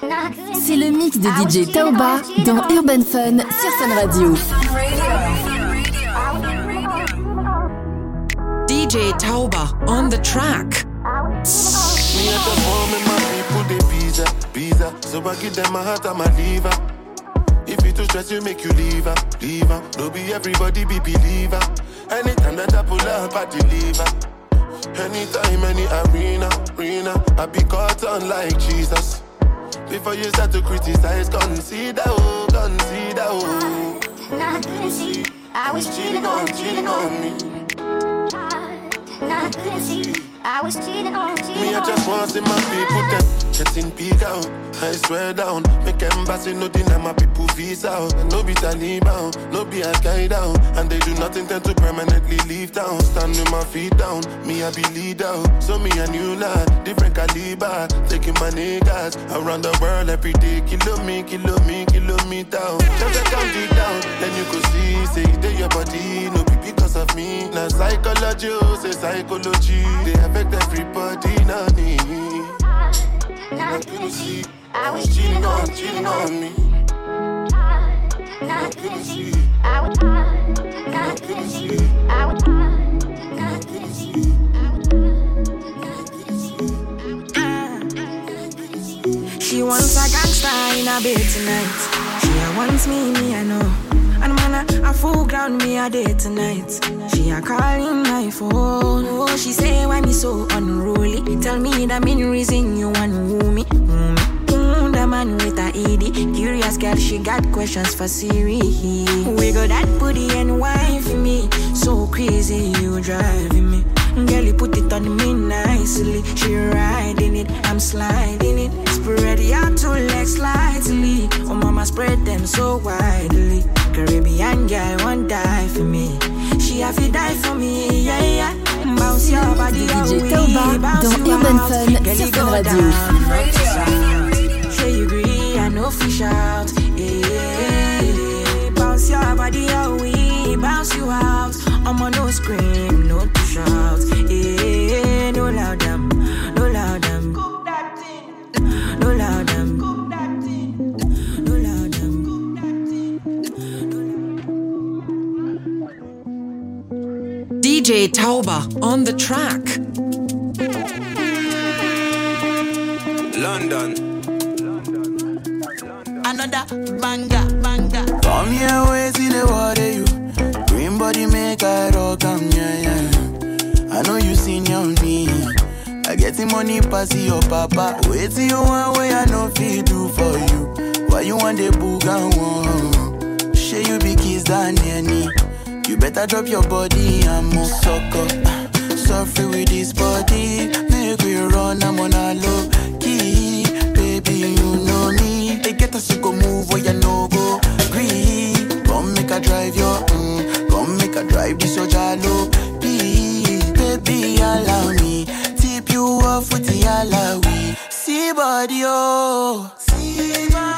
C'est le mix de DJ Taoba dans Urban Fun sur Fun Radio. DJ Tauba on the track. Me at the home and my people they pizza, pizza. So I give them my heart and my liver. If you too stress, you make you leave her, leave her. Don't be everybody be believer. Anytime that I pull up, I deliver. Anytime, any arena, arena, I be caught on like Jesus. Before you start to criticize, consider, oh, consider, oh. I couldn't see. I was cheating on, cheating on me. I couldn't see. I was cheating on, cheating Me, I just want to see my people them getting big out. I swear down, make embassy no deny my people visa out. No be Taliban, no be Al Qaeda, and they do nothing tend to permanently leave town. Stand with my feet down, me I be leader. So me a new lad, different caliber, taking my niggas around the world every day. Kilo me, kilo me, kilo me down. Just a count it down, then you could see, say they your body, no be because of me. Now psychology, oh, say psychology, they affect everybody, not me. Nah, I couldn't see. I was cheating cheating on, on, cheating cheating on on me. Nah, I couldn't see. I was. Nah, couldn't see. I was. Nah, couldn't see. I was. Nah, I couldn't see. She wants a gangster in a bed tonight. She wants me, me I know. A full ground me a day tonight. She a calling my phone. Oh, she say why me so unruly. Tell me the main reason you want woo me. Woo me. Mm, the man with a ED. Curious girl, she got questions for Siri. We got that booty and for me. So crazy, you driving me. Girl, you put it on me nicely. She riding it, I'm sliding it. Spread your two legs slightly. Oh, mama, spread them so widely. Caribbean girl, won't die for me. She have to die for me, yeah, yeah. Bounce your body, DJ Tauba dans Urban. Fun sur Fun go Radio. down, right to sound. Say you agree, I know fish out. Yeah, bounce your body away, bounce you out. I'm on no scream, DJ Tauba on the track. London. Another banger, banger. Come here, wait till the water you. Green body make I rock am, yeah, yeah. I know you seen young me. I get the money pass your papa. Wait till you want way I know fi do for you. Why you want the book and one? Share you be kiss than any. You better drop your body and move sucker. Suffer with this body. Make we run, I'm on a low key. Baby, you know me. They get us to go move where you no go. Green. Come make a drive your mm. Come make a drive this your jalo. Please, baby, allow me. Tip you off with the alawi. See body, oh. See body,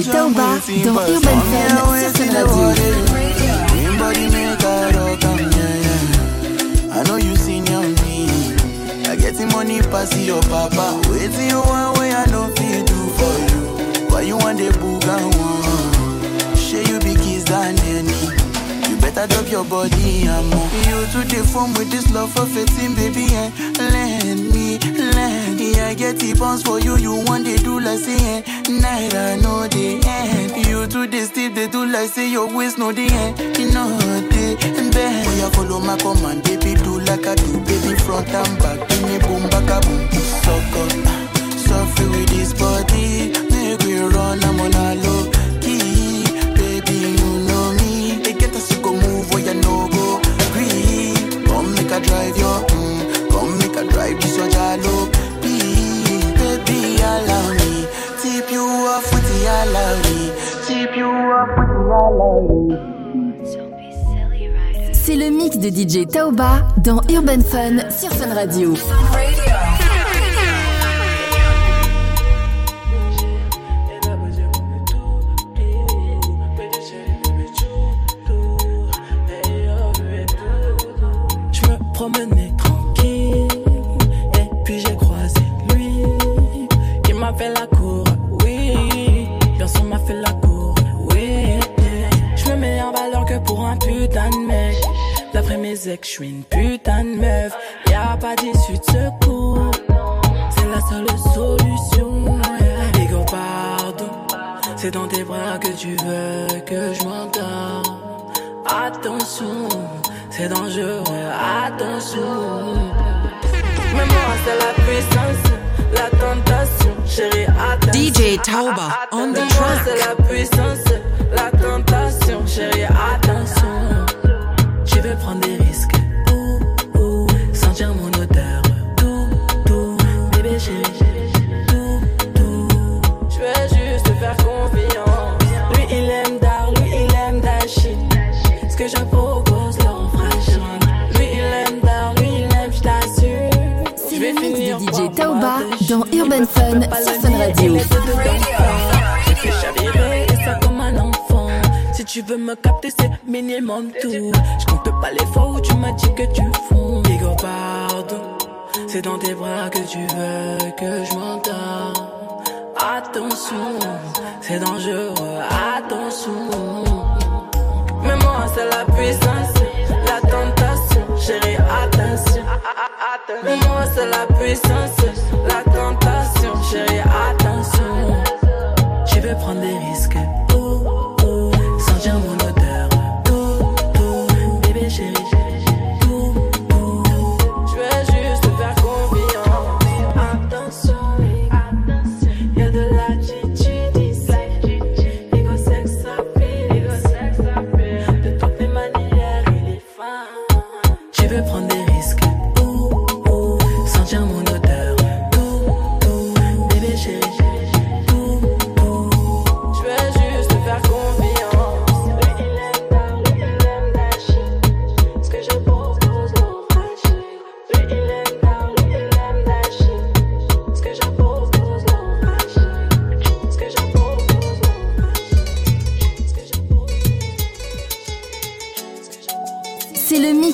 DJ Tauba dans Urban Fun sur Fun Radio. Green body make I rock am, yeah, yeah. I know you seen young me. I get the money pass your papa. Wait till you want way I know fi do for you. Why you want the book and one? Share you be kiss than any. You better drop your body and move. You to the form with this love for fitting, baby, and lend me. I get the for you, you want they do like say, eh. Night I know the end. You to the steep, they do like say your waist no the end. You know the bend. Oh, yeah, follow my command, baby, do like I do, baby, front and back. Give me boom, back a boom, sucker. Suffer with this body, make we run, I'm on a low key. Baby, you know me. They get us to go move where you no go. Green, come make a drive your, C'est le mix de DJ Tauba dans Urban Fun sur Fun Radio. Mes ex, je suis une putain de meuf. Y a pas d'issue de secours. C'est la seule solution. Pardon. C'est dans tes bras que tu veux que je m'endors. Attention, c'est dangereux, attention. Mais moi, c'est la puissance, la tentation, chérie, attention. DJ Tauba Urban Fun sur Fun Radio. Si tu veux me capter, c'est minimum tout. Je compte pas les fois où tu m'as dit que tu fonds. Digo, pardon. C'est dans tes bras que tu veux que je m'entends. Attention, c'est dangereux, attention. Mais moi, c'est la puissance, la tentation, chérie, attention. Mais moi, c'est la puissance, prendre des risques,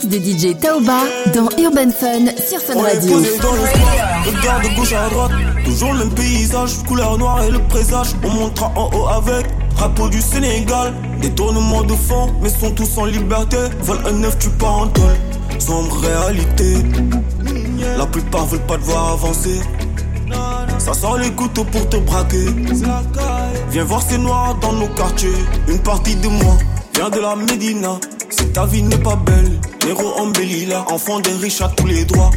mix de DJ Tauba dans Urban Fun sur Fun Radio. regarde de gauche à droite. Toujours le même paysage, couleur noire et le présage. On montera en haut avec Drapeau du Sénégal, détournement de fond Mais sont tous en liberté, vol un neuf tu pars en tôle Sombre réalité. La plupart veulent pas te voir avancer. Ça sort les couteaux pour te braquer. Viens voir ces noirs dans nos quartiers. Une partie de moi vient de la Médina Si ta vie n'est pas belle. Héros embelli là Enfant des riches à tous les droits.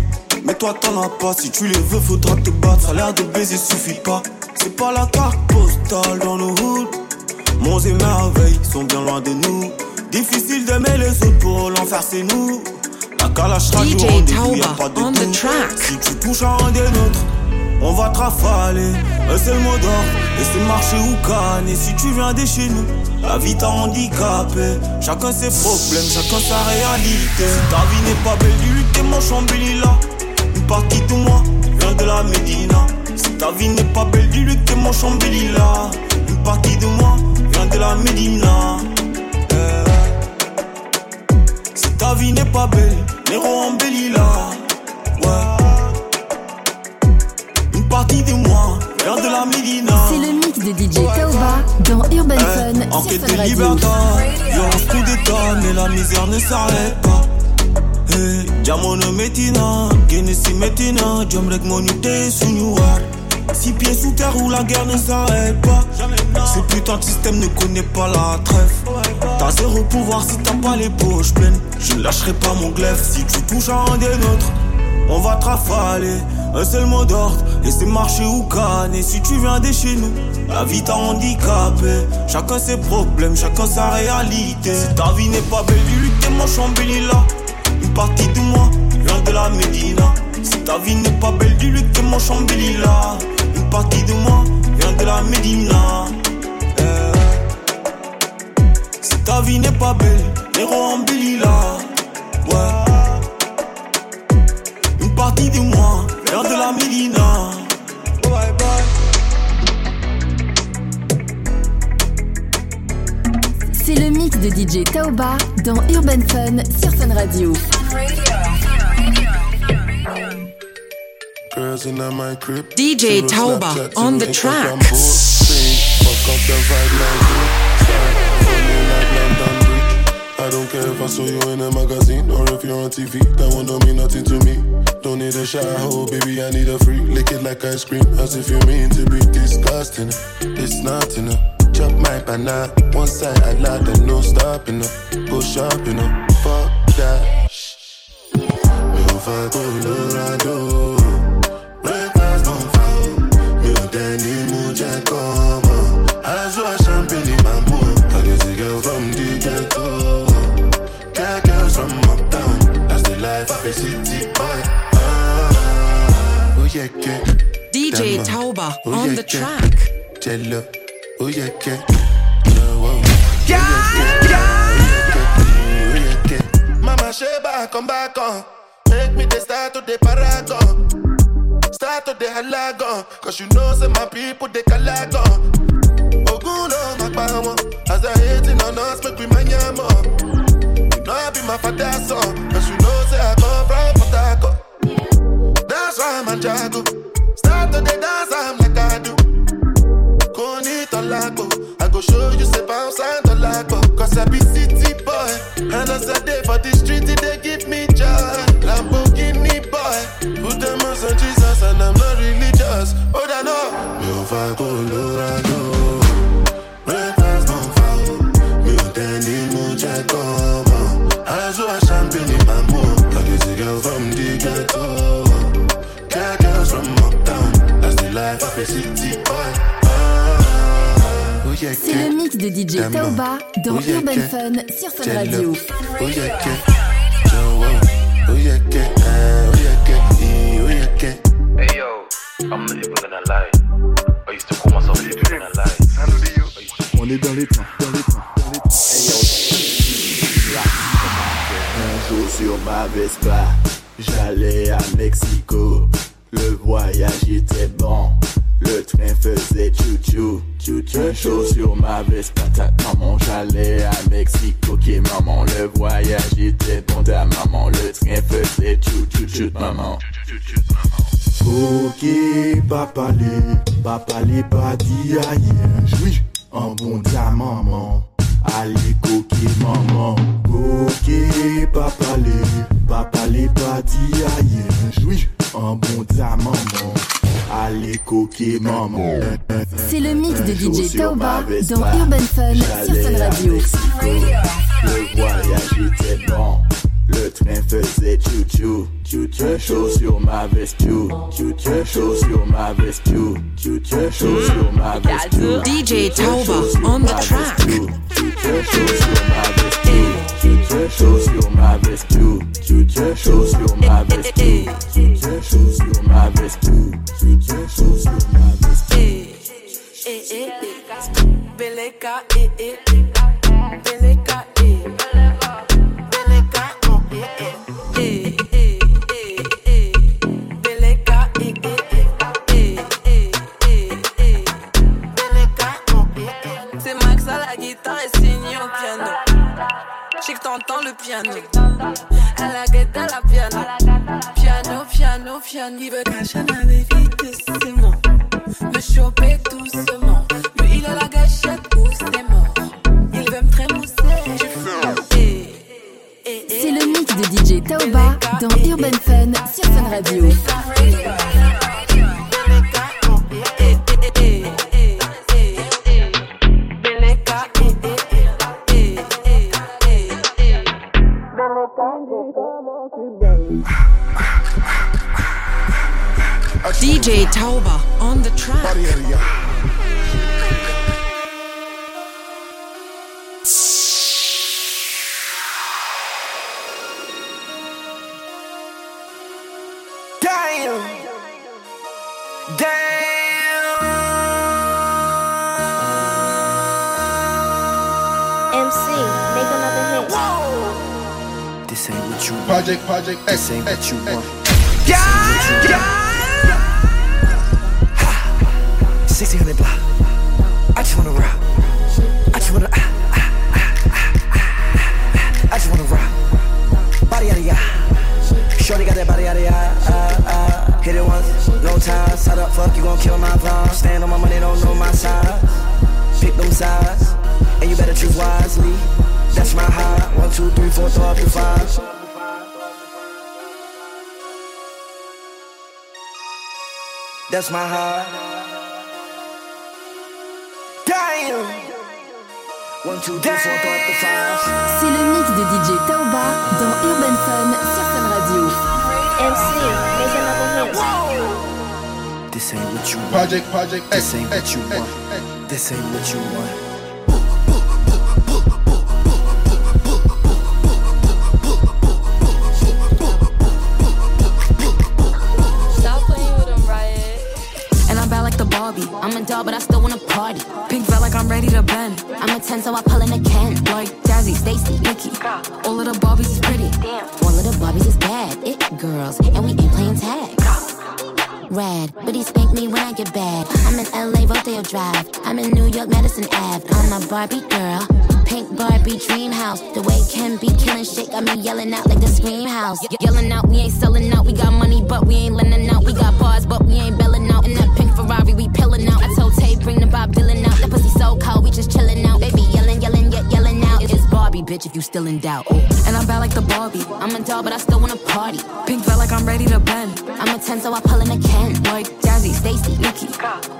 Mais toi t'en as pas. Si tu les veux faudra te battre. Ça a l'air de baiser suffit pas. C'est pas la carte postale dans nos hoods Monts et merveilles sont bien loin de nous. Difficile d'aimer les autres pour l'enfer c'est nous. La du DJ rendez-vous, y a pas de on doute. Si tu touches à un des nôtres on va te rafaler, un seul mot d'ordre Et c'est marcher ou canner si tu viens de chez nous La vie t'a handicapé. Chacun ses problèmes, chacun sa réalité. Si ta vie n'est pas belle, que t'es mon chambéli là Une partie de moi vient de la Médina. Si ta vie n'est pas belle, que t'es mon chambéli là Une partie de moi vient de la Médina. Eh. Si ta vie n'est pas belle, Néro embellit là Ouais. Une partie de moi de la. C'est le mix de DJ Tauba dans Urban Fun En sur Fun de Radio. liberté, violence, coup d'état, mais la misère ne s'arrête pas. Hey, Diamono metina, Genesis metina, Jamrek monité sous Noir. Six pieds sous terre où la guerre ne s'arrête pas. Ce putain de système ne connaît pas la trêve. T'as zéro pouvoir si t'as pas les poches pleines. Je ne lâcherai pas mon glaive si tu touches à un des nôtres. On va te rafaler, un seul mot d'ordre, c'est marcher ou canner si tu viens de chez nous. La vie t'a handicapé, chacun ses problèmes, chacun sa réalité. Si ta vie n'est pas belle, que t'es mon chambéli là. Une partie de moi vient de la Médina. Si ta vie n'est pas belle, que t'es mon chambéli là. Une partie de moi vient de la Médina. Eh. Si ta vie n'est pas belle, Néro embellit là. Ouais. Une partie de moi vient de la Médina. Bye bye. C'est le mix de DJ Tauba dans Urban Fun sur Fun Radio. DJ Snapchat, on the track. Care if I saw you in a magazine or if you're on TV. That one don't mean nothing to me. Don't need a shower, oh, baby. I need a free. Lick it like ice cream, as if you mean to be disgusting. It's not enough. Chop my banana, one side I lie, then no stopping up. Go shopping up, fuck that. Mi ò fa Colorado, breakfast yeah, yeah. DJ Dama. Tauba Oh, on yeah, the yeah. track. Jello, oh yeah, yeah. Yeah. Oh, yeah, yeah. Yeah, yeah. Mama Sheba, come back on. Make me the start to the paragon. Start to the halagon. Cause you know, say my people, they calagon. Oguno, my power. As I hating on us, make we mania more. You know, I be my father's son. Cause you know, chateado DJ. Tauba dans Oh Urban. Fun sur Fun. Radio. Yo. Hey yo, I'm not even gonna lie. I used to call myself living in a lie. On est dans les temps, dans les temps, dans les temps. Un jour sur ma Vespa, j'allais à Mexico. Le voyage était bon, le train faisait chou-chou. Un jour sur ma Vespa, ta maman, j'allais à Mexico. Ok maman, le voyage était bon, ta maman, le train faisait chou-chou, maman. Ok, papa les, papa les pas dit aïe, oui, un bon ta maman. Allez, coquille maman, ok, papa les, papa les pas dit oui, un bon ta maman. Allez, coquille maman. C'est le mix de DJ Vespa, dans Urban Fun sur Fun Radio. Le voyage était bon, le train faisait chou-chou. Chou-chou, un chaud sur ma veste, chou. Chou-chou, un chaud sur ma veste, chou. Chou-chou, un chaud sur ma veste, chou. DJ sur on the track. chou. Chou-chou, chaud sur ma veste, un chaud sur ma veste, chou. Chou-chou, un chaud sur ma veste. Chou-chou, un chaud sur ma veste. Chou-chou, un chaud sur ma veste, chou. Beleka, eh, eh, piano. Il veut vitesse, c'est moi. Me choper doucement. Lui, il a la gâchette ou c'est mort. Il veut me trémousser. Eh, eh, eh. C'est le mix de DJ Tauba dans Urban Fun sur Fun Radio. DJ Tauba on the track. Damn. Damn. MC, make another hit. This ain't what you want. Project, project, This ain't what you want. Yeah, yeah. 1600 block. I just wanna rock. I just wanna. ah, ah, ah, ah, ah. I just wanna rock. Body out of ya. Shorty got that body out of ya. Ah, ah. Hit it once, no time. Side up, fuck, you gon' kill my vibe. Stand on my money, don't know my size. Pick them sides, and you better choose wisely. That's my high. One, two, three, four, throw up to five. That's my high. C'est le mix de DJ Taoba dans Urban Fun sur Fun Radio. MC. This ain't what you want. Project, project, This ain't what you want. This ain't what you want. I'm a doll, but I still wanna party. Pink felt like I'm ready to bend. I'm a 10, so I pull in a Ken. Like Jazzy, Stacy, Nikki. All of the Barbies is pretty. All of the Barbies is bad, it girls, and we ain't playing tag. Rad, but he spanked me when I get bad. I'm in LA, Rodeo Drive. I'm in New York, Madison Ave. I'm a Barbie girl. Pink Barbie dream house. The way Ken be killing shit got me yelling out like the scream house. Ye- yelling out, we ain't selling out. We got money, but we ain't lending out. We got bars, but we ain't belling out. In that Ferrari, we pillin' out. I told Tay, bring the Bob Dylan out. That pussy so cold, we just chillin' out. Baby yelling, yelling, yet yelling out. It's Barbie, bitch, if you still in doubt. Ooh. And I'm bad like the Barbie. I'm a doll, but I still wanna party. Pink felt like I'm ready to bend. I'm a 10, so I pull in a Ken. Like Jazzy, Stacy, Nikki.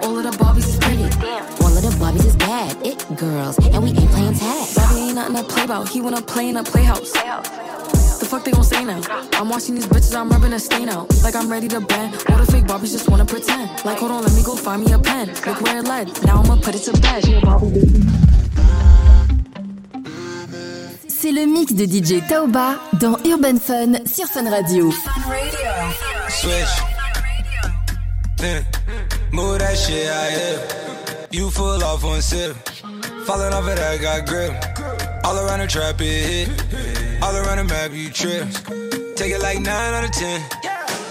All of the Barbies is pretty. All of the Barbies is bad, it girls, and we ain't playing tag. Bobby ain't nothing to play about. He wanna play in a playhouse. The fuck they gon' say now? I'm watching these bitches, I'm rubbing a stain out. Like I'm ready to bend. All the fake Barbies just wanna pretend. Like, hold on, let me go find me a pen. Look where it led. Now I'ma put it to bed. C'est le mix de DJ Taoba dans Urban Fun sur Fun Radio. Switch. Then move that shit out here. You full off one sip. Falling off it, I got grip. All around the trap, it hit. All around the map, you trip. Take it like 9 out of 10.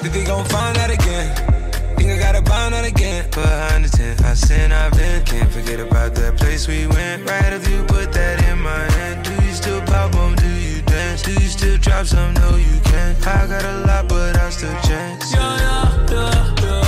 Think they gon' find that again. Think I gotta bind that again. Behind the tent, I sin, I've been. Can't forget about that place we went. Right if you put that in my hand. Do you still pop on? Do you dance? Do you still drop some? No, you can't. I got a lot, but I still chance. Yeah, yeah, yeah, yeah.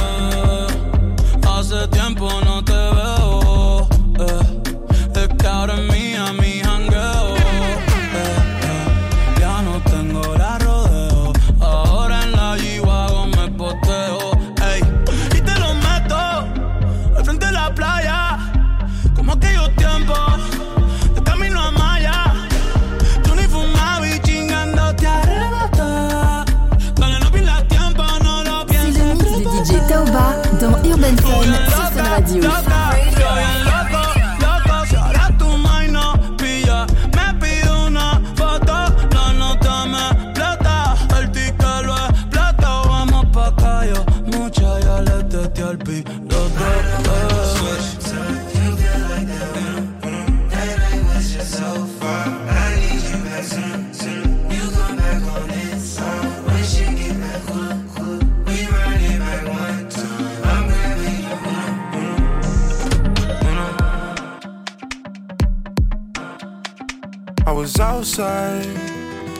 I was outside,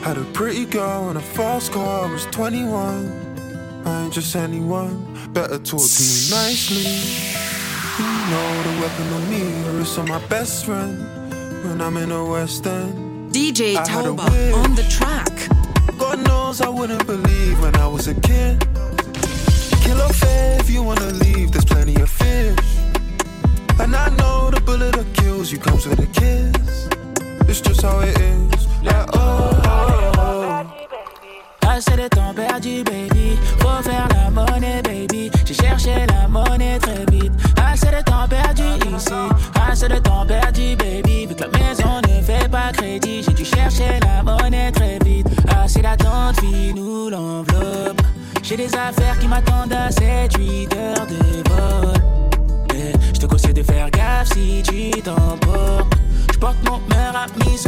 had a pretty girl and a fast car. I was 21. I ain't just anyone. Better talk to me nicely. You know the weapon on me, or it's on my best friend. When I'm in the West End, DJ I Tauba on the track. God knows I wouldn't believe when I was a kid. Kill if you wanna leave, there's plenty of fish. And I know the bullet that kills you comes with a kiss. It's just how it is. Like, oh, oh, oh. Assez de temps perdu, baby. Faut faire la monnaie, baby. J'ai cherché la monnaie très vite. Assez de temps perdu ici. Assez de temps perdu, baby. Vu que la maison ne fait pas crédit, j'ai dû chercher la monnaie très vite. Assez d'attente, fille, nous l'enveloppe. J'ai des affaires qui m'attendent à 7-8 heures de vol. Je te conseille de faire gaffe si tu t'emportes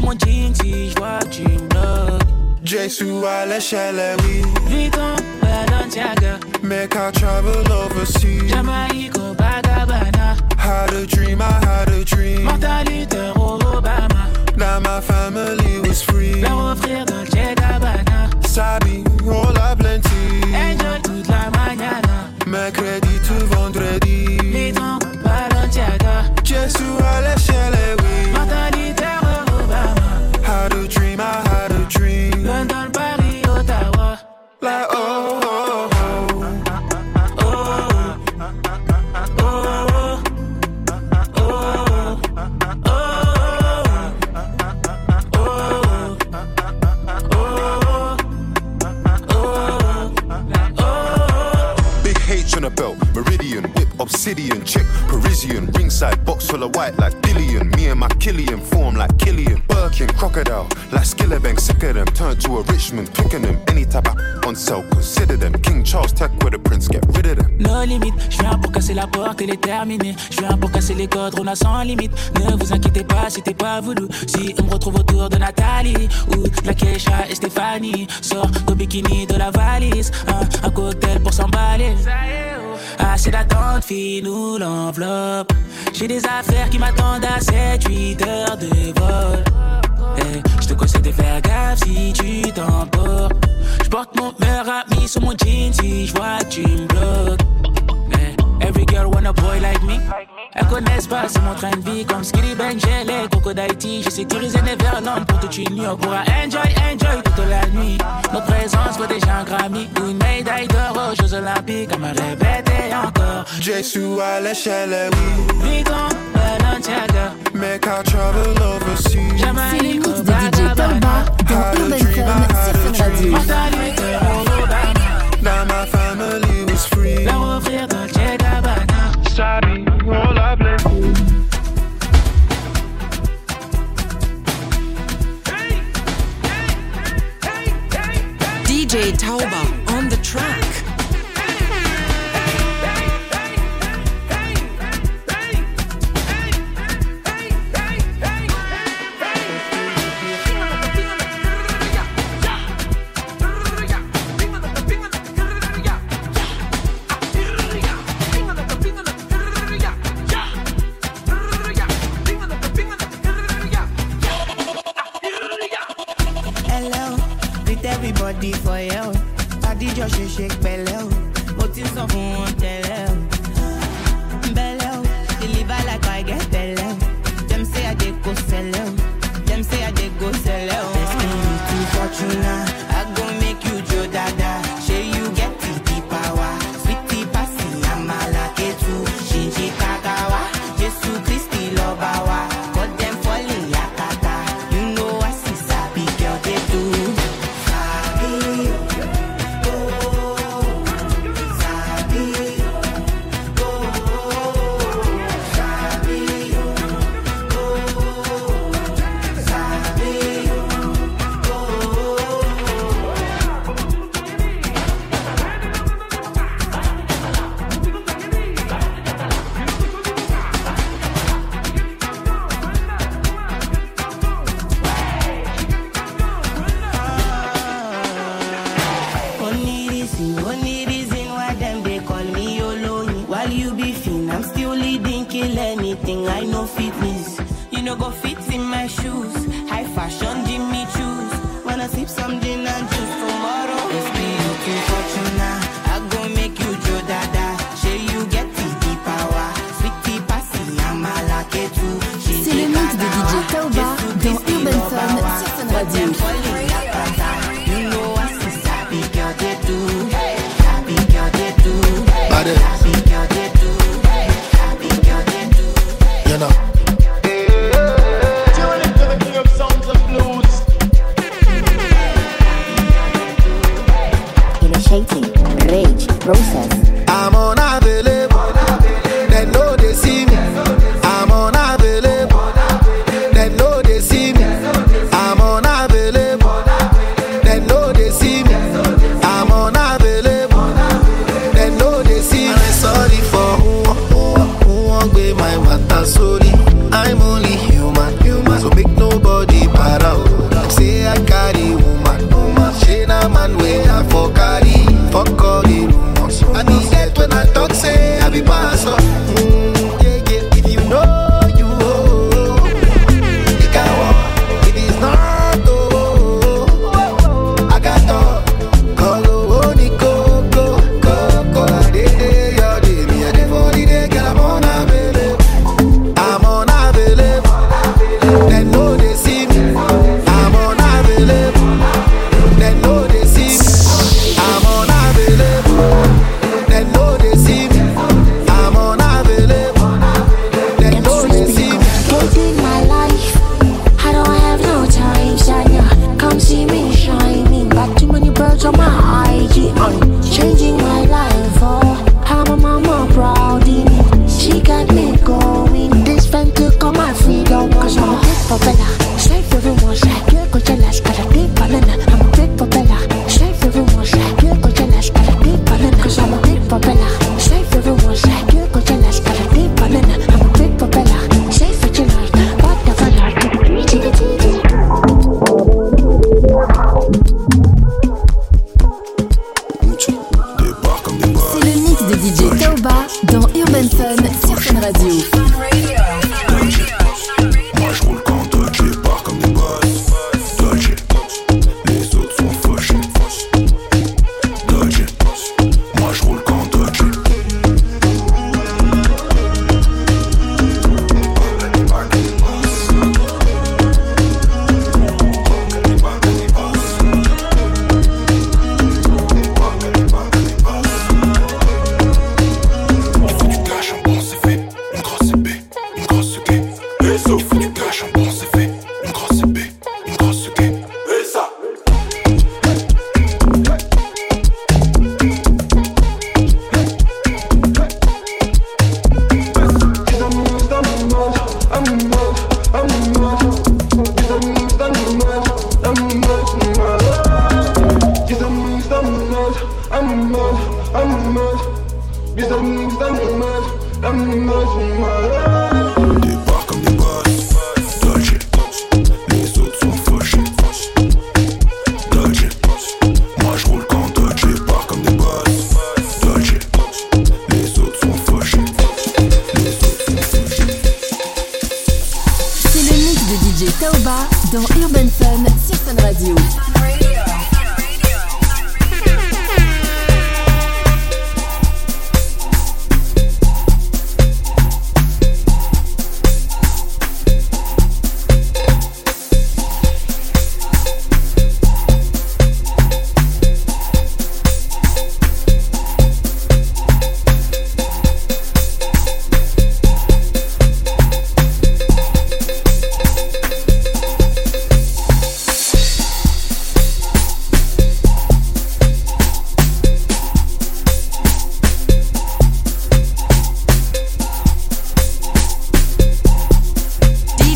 mon jean si je vois tu me bloques. J sous à l'échelle, oui. Vuitton, Balenciaga. Make I travel overseas. Jamaïque, Bagabana. Had a dream, I had a dream. Martin Luther, Obama. Now my family was free. Leur offrir Dolce Gabbana. Sabi, all a plenty. Enjoy toute la mañana. Mercredi to vendredi. Vuitton, Balenciaga. J sous à l'échelle, oui. Meridian, Whip, Obsidian, Chick, Parisian, Ringside, Box full of white like Dillian, me and my Killian, form like Killian, Birkin, Crocodile, like Skillerbank, sick of them, turn to a Richmond, picking them, any type of on sale, consider them, King Charles, tech with the prince, get rid of them. No limite, je viens pour casser la porte, elle est terminée, je viens pour casser les codes, on a sans limite, ne vous inquiétez pas, c'était pas voulu, si on me retrouve autour de Nathalie, ou de la Keisha et Stéphanie, sort de bikini de la valise, un, un cocktail pour s'emballer. Assez d'attente, fille, nous l'enveloppe. J'ai des affaires qui m'attendent à 7-8 heures de vol. Eh, je te conseille de faire gaffe si tu t'emportes. Je porte mon meilleur ami sur mon jean si je vois tu me bloques. Every girl want a boy like me. Elles connaissent pas, c'est mon train de vie comme Skitty Bang, Jelly, Coco d'Haïti. J'ai sécurisé Neverland pour toute une nuit. On pourra enjoy, enjoy toute la nuit. Notre présence vaut déjà un Grammy ou une médaille d'or aux Jeux Olympiques. À me répéter encore. Jésus à l'échelle, oui. Balenciaga. Make our travel overseas. Les DJ Talba dans Urban Fun sur Fun Radio. Now my family was free. Leur offrir Dolce sabe hola. Tauba on the track. Greet everybody for you. Adijọ́ ṣe ṣe pẹ̀lẹ́ o, mo ti sọ fún wọn.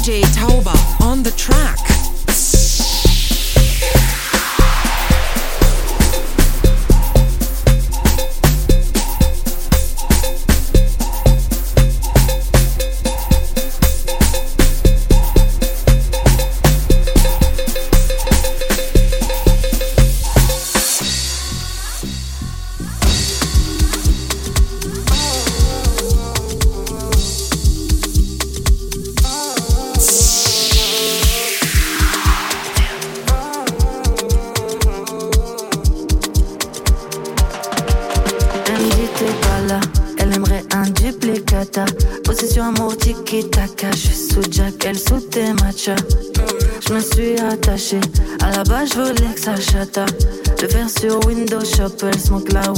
DJ me.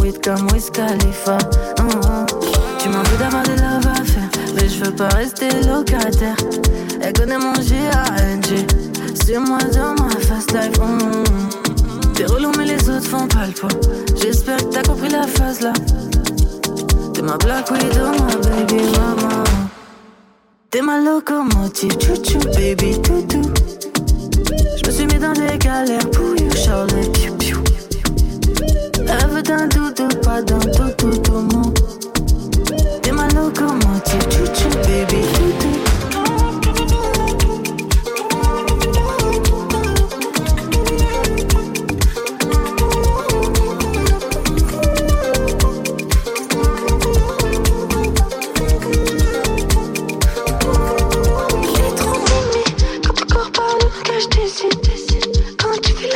Weed comme Wiz Khalifa. Hum. Tu m'en veux d'avoir des love à mais je veux pas rester locataire. Elle connaît mon G.A.N.G. Suis-moi dans ma fast life. hum. T'es relou mais les autres font pas le poids J'espère que t'as compris la phase là T'es ma Black Widow, ma baby mama T'es ma locomotive, chouchou baby toutou Je me suis mis dans des galères pour you Charlotte veut d'un doudou, pas d'un tout tout tout mou T'es ma locomotive, chouchou baby. toutou